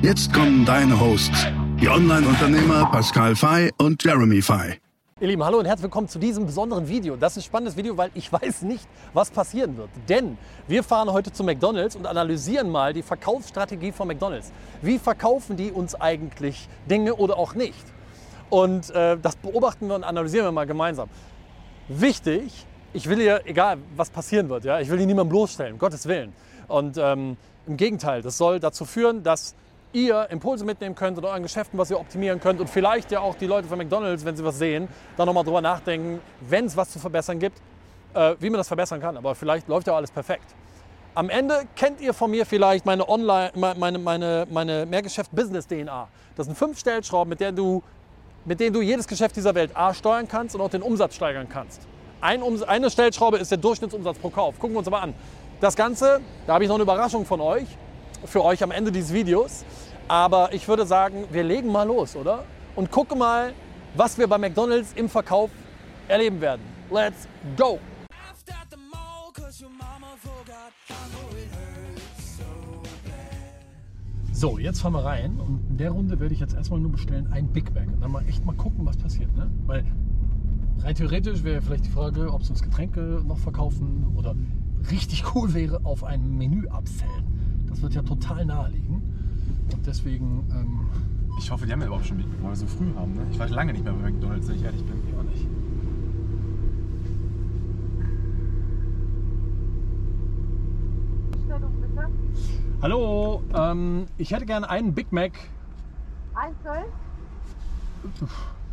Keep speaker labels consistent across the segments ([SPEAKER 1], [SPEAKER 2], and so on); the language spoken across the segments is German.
[SPEAKER 1] Jetzt kommen deine Hosts, die Online-Unternehmer Pascal Fay und Jeremy Fay.
[SPEAKER 2] Ihr Lieben, hallo und herzlich willkommen zu diesem besonderen Video. Das ist ein spannendes Video, weil ich weiß nicht, was passieren wird. Denn wir fahren heute zu McDonald's und analysieren mal die Verkaufsstrategie von McDonald's. Wie verkaufen die uns eigentlich Dinge oder auch nicht? Und äh, das beobachten wir und analysieren wir mal gemeinsam. Wichtig, ich will hier, egal was passieren wird, ja, ich will hier niemanden bloßstellen, um Gottes Willen. Und ähm, im Gegenteil, das soll dazu führen, dass ihr Impulse mitnehmen könnt oder euren Geschäften, was ihr optimieren könnt und vielleicht ja auch die Leute von McDonald's, wenn sie was sehen, da nochmal drüber nachdenken, wenn es was zu verbessern gibt, äh, wie man das verbessern kann. Aber vielleicht läuft ja alles perfekt. Am Ende kennt ihr von mir vielleicht meine Online, meine, meine, meine Mehrgeschäft-Business-DNA. Das sind fünf Stellschrauben, mit denen, du, mit denen du jedes Geschäft dieser Welt A steuern kannst und auch den Umsatz steigern kannst. Ein, eine Stellschraube ist der Durchschnittsumsatz pro Kauf. Gucken wir uns aber an. Das Ganze, da habe ich noch eine Überraschung von euch für euch am Ende dieses Videos. Aber ich würde sagen, wir legen mal los, oder? Und gucken mal, was wir bei McDonald's im Verkauf erleben werden. Let's go! So, jetzt fahren wir rein und in der Runde werde ich jetzt erstmal nur bestellen ein Big Mac und dann mal echt mal gucken, was passiert. Ne? Weil rein theoretisch wäre vielleicht die Frage, ob sie uns Getränke noch verkaufen oder richtig cool wäre, auf ein Menü abzählen. Das wird ja total naheliegen. Und deswegen. Ähm,
[SPEAKER 3] ich hoffe, die haben ja überhaupt schon Big Mac, weil wir so früh haben. Ne? Ich war lange nicht mehr bei McDonalds, wenn ich ehrlich bin.
[SPEAKER 2] Ich auch nicht. Hallo, ähm, ich hätte gerne einen Big Mac.
[SPEAKER 4] Einzeln?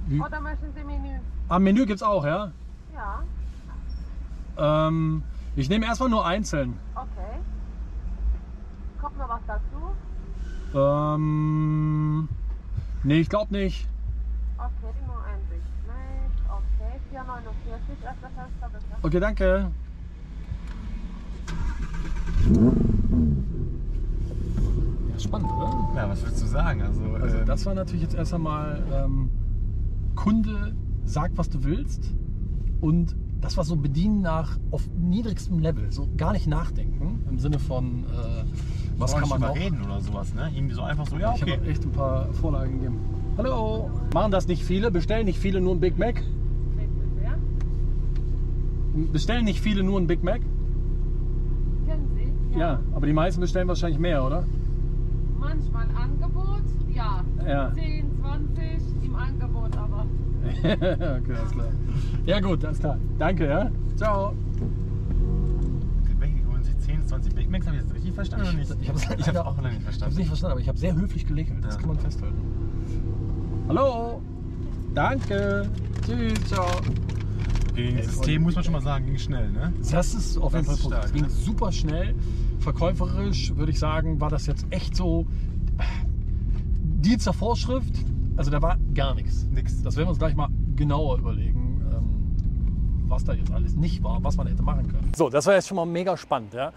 [SPEAKER 2] Wie?
[SPEAKER 4] Oder möchten Sie Menü?
[SPEAKER 2] Am Menü gibt es auch, ja?
[SPEAKER 4] Ja.
[SPEAKER 2] Ähm, ich nehme erstmal nur einzeln.
[SPEAKER 4] Okay. Kommt noch was dazu?
[SPEAKER 2] Ähm, nee, ich glaube nicht.
[SPEAKER 4] Okay, nur ein Big Mac. Okay, 4,49 erster Fenster bitte.
[SPEAKER 2] Okay, danke. Ja, spannend, oder?
[SPEAKER 3] Ja, was willst du sagen? Also,
[SPEAKER 2] Also
[SPEAKER 3] ähm,
[SPEAKER 2] das war natürlich jetzt erst einmal ähm, Kunde sagt, was du willst und das war so bedienen nach auf niedrigstem Level, so gar nicht nachdenken im Sinne von äh, was kann man noch.
[SPEAKER 3] reden oder sowas, ne? Irgendwie so einfach so, ja,
[SPEAKER 2] Ich
[SPEAKER 3] okay.
[SPEAKER 2] habe echt ein paar Vorlagen gegeben. Hallo. Machen das nicht viele? Bestellen nicht viele nur ein Big Mac? Bestellen nicht viele nur ein Big Mac?
[SPEAKER 4] Kennen Sie?
[SPEAKER 2] Ja, aber die meisten bestellen wahrscheinlich mehr, oder?
[SPEAKER 4] Manchmal Angebot, ja.
[SPEAKER 2] Ja.
[SPEAKER 4] 10, 20 im Angebot aber.
[SPEAKER 2] okay, alles klar. Ja gut, alles klar. Danke, ja. Ciao.
[SPEAKER 3] Welche holen sich 10, 20 Big Macs? Habe ich das richtig verstanden oder nicht?
[SPEAKER 2] Ich habe es
[SPEAKER 3] ich auch noch nicht
[SPEAKER 2] Ich habe es
[SPEAKER 3] verstanden.
[SPEAKER 2] nicht verstanden, aber ich habe sehr höflich gelächelt. Das
[SPEAKER 3] Ja.
[SPEAKER 2] kann man festhalten. Hallo. Danke. Tschüss, ciao.
[SPEAKER 3] Gegen das System muss man schon mal sagen, ging schnell, ne?
[SPEAKER 2] Das ist auf jeden Fall. Es
[SPEAKER 3] stark,
[SPEAKER 2] ging
[SPEAKER 3] ne?
[SPEAKER 2] super schnell. Verkäuferisch würde ich sagen, war das jetzt echt so Dienst der Vorschrift. Also da war gar nichts.
[SPEAKER 3] Nix.
[SPEAKER 2] Das werden wir uns gleich mal genauer überlegen, ähm, was da jetzt alles nicht war, was man hätte machen können. So, das war jetzt schon mal mega spannend. Ja?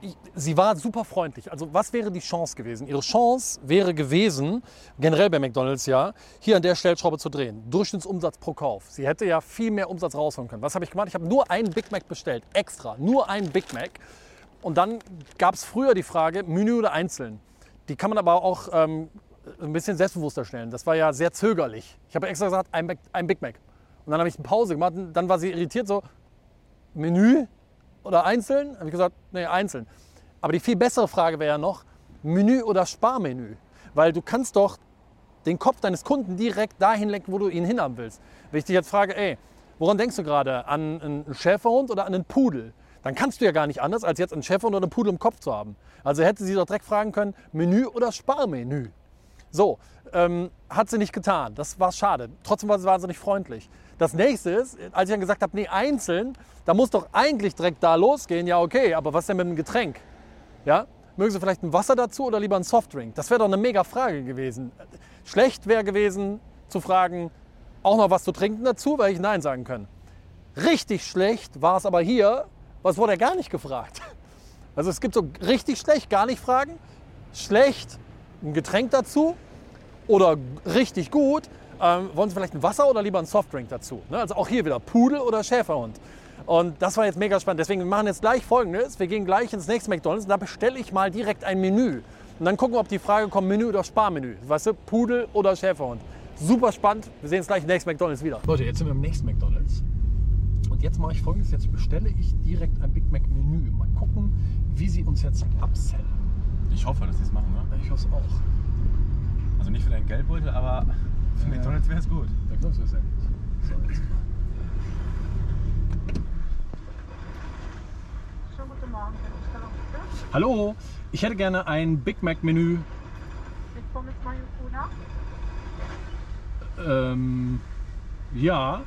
[SPEAKER 2] Ich, sie war super freundlich. Also was wäre die Chance gewesen? Ihre Chance wäre gewesen, generell bei McDonald's ja, hier an der Stellschraube zu drehen. Durchschnittsumsatz pro Kauf. Sie hätte ja viel mehr Umsatz rausholen können. Was habe ich gemacht? Ich habe nur einen Big Mac bestellt, extra, nur einen Big Mac. Und dann gab es früher die Frage, Menü oder einzeln. Die kann man aber auch ähm, ein bisschen selbstbewusster stellen. Das war ja sehr zögerlich. Ich habe extra gesagt, ein, ein Big Mac. Und dann habe ich eine Pause gemacht und dann war sie irritiert so, Menü oder einzeln? Habe ich gesagt, nee, einzeln. Aber die viel bessere Frage wäre ja noch, Menü oder Sparmenü? Weil du kannst doch den Kopf deines Kunden direkt dahin lenken, wo du ihn hinhaben willst. Wenn ich dich jetzt frage, ey, woran denkst du gerade? An einen Schäferhund oder an einen Pudel? Dann kannst du ja gar nicht anders, als jetzt einen Schäferhund oder einen Pudel im Kopf zu haben. Also hätte sie doch direkt fragen können, Menü oder Sparmenü? So, ähm, hat sie nicht getan. Das war schade. Trotzdem war sie wahnsinnig freundlich. Das nächste ist, als ich dann gesagt habe, nee, einzeln, da muss doch eigentlich direkt da losgehen. Ja, okay, aber was denn mit dem Getränk? Ja? mögen Sie vielleicht ein Wasser dazu oder lieber ein Softdrink? Das wäre doch eine mega Frage gewesen. Schlecht wäre gewesen zu fragen, auch noch was zu trinken dazu, weil ich Nein sagen können. Richtig schlecht war es aber hier, was wurde er gar nicht gefragt. Also es gibt so richtig schlecht, gar nicht fragen, schlecht, ein Getränk dazu oder richtig gut, ähm, wollen Sie vielleicht ein Wasser oder lieber ein Softdrink dazu? Ne? Also auch hier wieder Pudel oder Schäferhund. Und das war jetzt mega spannend. Deswegen wir machen jetzt gleich Folgendes. Wir gehen gleich ins nächste McDonald's und da bestelle ich mal direkt ein Menü. Und dann gucken ob die Frage kommt, Menü oder Sparmenü. Weißt du, Pudel oder Schäferhund. Super spannend. Wir sehen uns gleich im nächsten McDonald's wieder. Leute, jetzt sind wir im nächsten McDonald's. Und jetzt mache ich folgendes. Jetzt bestelle ich direkt ein Big Mac Menü. Mal gucken, wie sie uns jetzt absellen.
[SPEAKER 3] Ich hoffe, dass sie es machen, ne?
[SPEAKER 2] Ich hoffe es auch.
[SPEAKER 3] Also nicht für deinen Geldbeutel, aber für
[SPEAKER 2] Ja.
[SPEAKER 3] McDonalds wäre es gut.
[SPEAKER 2] McDonald's ist sehr gut. So, jetzt mal.
[SPEAKER 4] Schönen guten Morgen.
[SPEAKER 2] Hallo, ich hätte gerne ein Big Mac Menü.
[SPEAKER 4] Mit Pommes Mayo Cola.
[SPEAKER 2] Ähm, ja.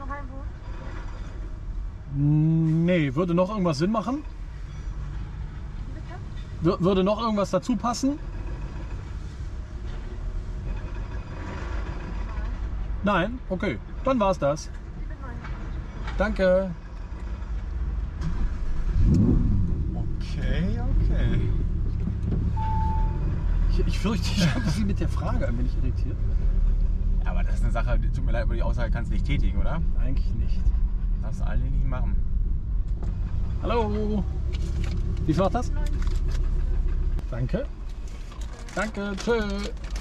[SPEAKER 4] Noch ein Wunsch.
[SPEAKER 2] Nee, würde noch irgendwas Sinn machen? Würde noch irgendwas dazu passen? Nein? Okay, dann war's das. Danke.
[SPEAKER 3] Okay, okay.
[SPEAKER 2] Ich, ich fürchte, ich habe Sie mit der Frage ein wenig irritiert.
[SPEAKER 3] Aber das ist eine Sache, die- tut mir leid, aber die Aussage kannst du nicht tätigen, oder?
[SPEAKER 2] Eigentlich nicht.
[SPEAKER 3] Darfst du alle nicht machen.
[SPEAKER 2] Hallo. Wie viel macht das? Danke. Danke, tschö.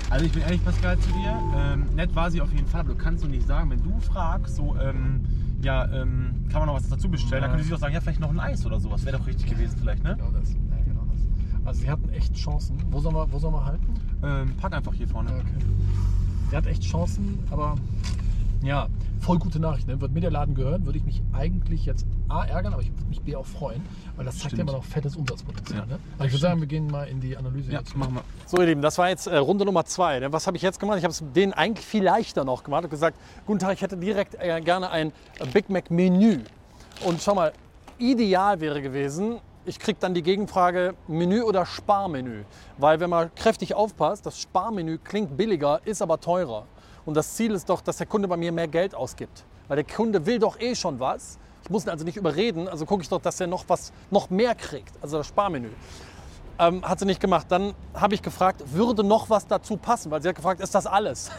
[SPEAKER 3] Also ich bin ehrlich, Pascal, zu dir. Ähm, nett war sie auf jeden Fall, aber du kannst doch nicht sagen, wenn du fragst, so, ähm, ja, ähm, kann man noch was dazu bestellen, dann könnte sie doch sagen, ja, vielleicht noch ein Eis oder sowas. Wäre doch richtig gewesen vielleicht, ne?
[SPEAKER 2] Genau das. Ja, genau das. Also sie hatten echt Chancen. Wo sollen wir, wo sollen wir halten?
[SPEAKER 3] Ähm, pack einfach hier vorne.
[SPEAKER 2] Okay. Der hat echt Chancen, aber ja, voll gute Nachricht. Ne? Wird mir der Laden gehören, würde ich mich eigentlich jetzt A ärgern, aber ich würde mich B auch freuen, weil das zeigt ja immer noch fettes Umsatzpotenzial.
[SPEAKER 3] Ja,
[SPEAKER 2] Ne? Aber ich würde sagen, wir gehen mal in die Analyse.
[SPEAKER 3] Ja,
[SPEAKER 2] jetzt.
[SPEAKER 3] machen wir.
[SPEAKER 2] So, ihr Lieben, das war jetzt äh, Runde Nummer zwei. Ne? Was habe ich jetzt gemacht? Ich habe es denen eigentlich viel leichter noch gemacht und gesagt, guten Tag, ich hätte direkt äh, gerne ein Big Mac Menü. Und schau mal, ideal wäre gewesen, ich kriege dann die Gegenfrage Menü oder Sparmenü. Weil wenn man kräftig aufpasst, das Sparmenü klingt billiger, ist aber teurer. Und das Ziel ist doch, dass der Kunde bei mir mehr Geld ausgibt. Weil der Kunde will doch eh schon was. Ich muss ihn also nicht überreden, also gucke ich doch, dass er noch was, noch mehr kriegt. Also das Sparmenü. Ähm, hat sie nicht gemacht. Dann habe ich gefragt, würde noch was dazu passen? Weil sie hat gefragt, ist das alles?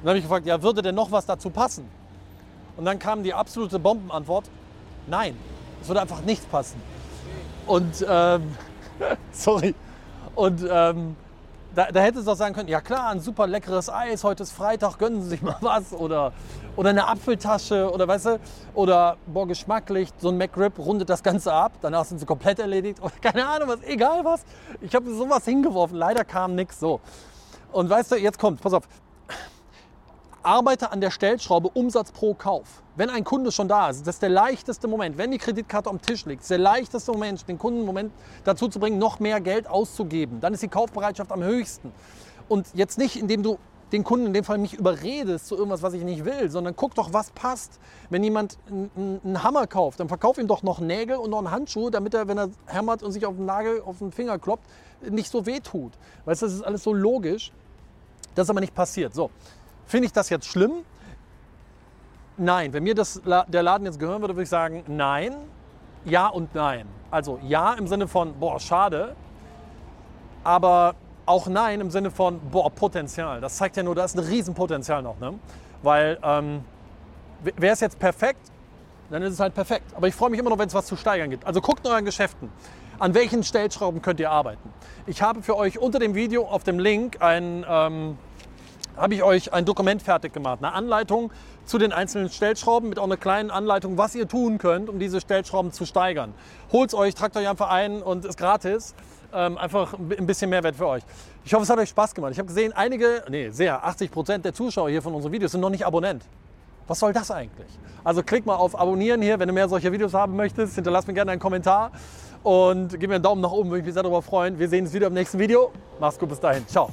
[SPEAKER 2] Dann habe ich gefragt, ja, würde denn noch was dazu passen? Und dann kam die absolute Bombenantwort, nein, es würde einfach nichts passen. Und, ähm, sorry, und ähm, da, da hätte es doch sagen können, ja klar, ein super leckeres Eis, heute ist Freitag, gönnen Sie sich mal was. Oder, oder eine Apfeltasche oder weißt du, oder boah, geschmacklich, so ein McRib rundet das Ganze ab, danach sind sie komplett erledigt. Oder keine Ahnung was, egal was. Ich habe sowas hingeworfen, leider kam nichts so. Und weißt du, jetzt kommt, pass auf, arbeite an der Stellschraube Umsatz pro Kauf. Wenn ein Kunde schon da ist, das ist der leichteste Moment. Wenn die Kreditkarte am Tisch liegt, ist der leichteste Moment, den Kunden Moment dazu zu bringen, noch mehr Geld auszugeben. Dann ist die Kaufbereitschaft am höchsten. Und jetzt nicht, indem du den Kunden in dem Fall mich überredest zu irgendwas, was ich nicht will, sondern guck doch, was passt. Wenn jemand einen einen Hammer kauft, dann verkauf ihm doch noch Nägel und noch einen Handschuh, damit er, wenn er hämmert und sich auf den Nagel, auf den Finger kloppt, nicht so wehtut. Weißt du, das ist alles so logisch. Das ist aber nicht passiert. So, finde ich das jetzt schlimm? Nein. Wenn mir das, der Laden jetzt gehören würde, würde ich sagen, nein, ja und nein. Also ja im Sinne von, boah, schade, aber auch nein im Sinne von, boah, Potenzial. Das zeigt ja nur, da ist ein Riesenpotenzial noch. Ne? Weil, ähm, wäre es jetzt perfekt, dann ist es halt perfekt. Aber ich freue mich immer noch, wenn es was zu steigern gibt. Also guckt in euren Geschäften. An welchen Stellschrauben könnt ihr arbeiten? Ich habe für euch unter dem Video auf dem Link ein, ähm, habe ich euch ein Dokument fertig gemacht. Eine Anleitung zu den einzelnen Stellschrauben mit auch einer kleinen Anleitung, was ihr tun könnt, um diese Stellschrauben zu steigern. Holt euch, tragt euch einfach ein und ist gratis. Ähm, einfach ein bisschen Mehrwert für euch. Ich hoffe, es hat euch Spaß gemacht. Ich habe gesehen, einige, nee, sehr, 80 Prozent der Zuschauer hier von unseren Videos sind noch nicht Abonnent. Was soll das eigentlich? Also klick mal auf Abonnieren hier, wenn du mehr solcher Videos haben möchtest. Hinterlass mir gerne einen Kommentar und gib mir einen Daumen nach oben, würde ich mich sehr darüber freuen. Wir sehen uns wieder im nächsten Video. Mach's gut, bis dahin. Ciao.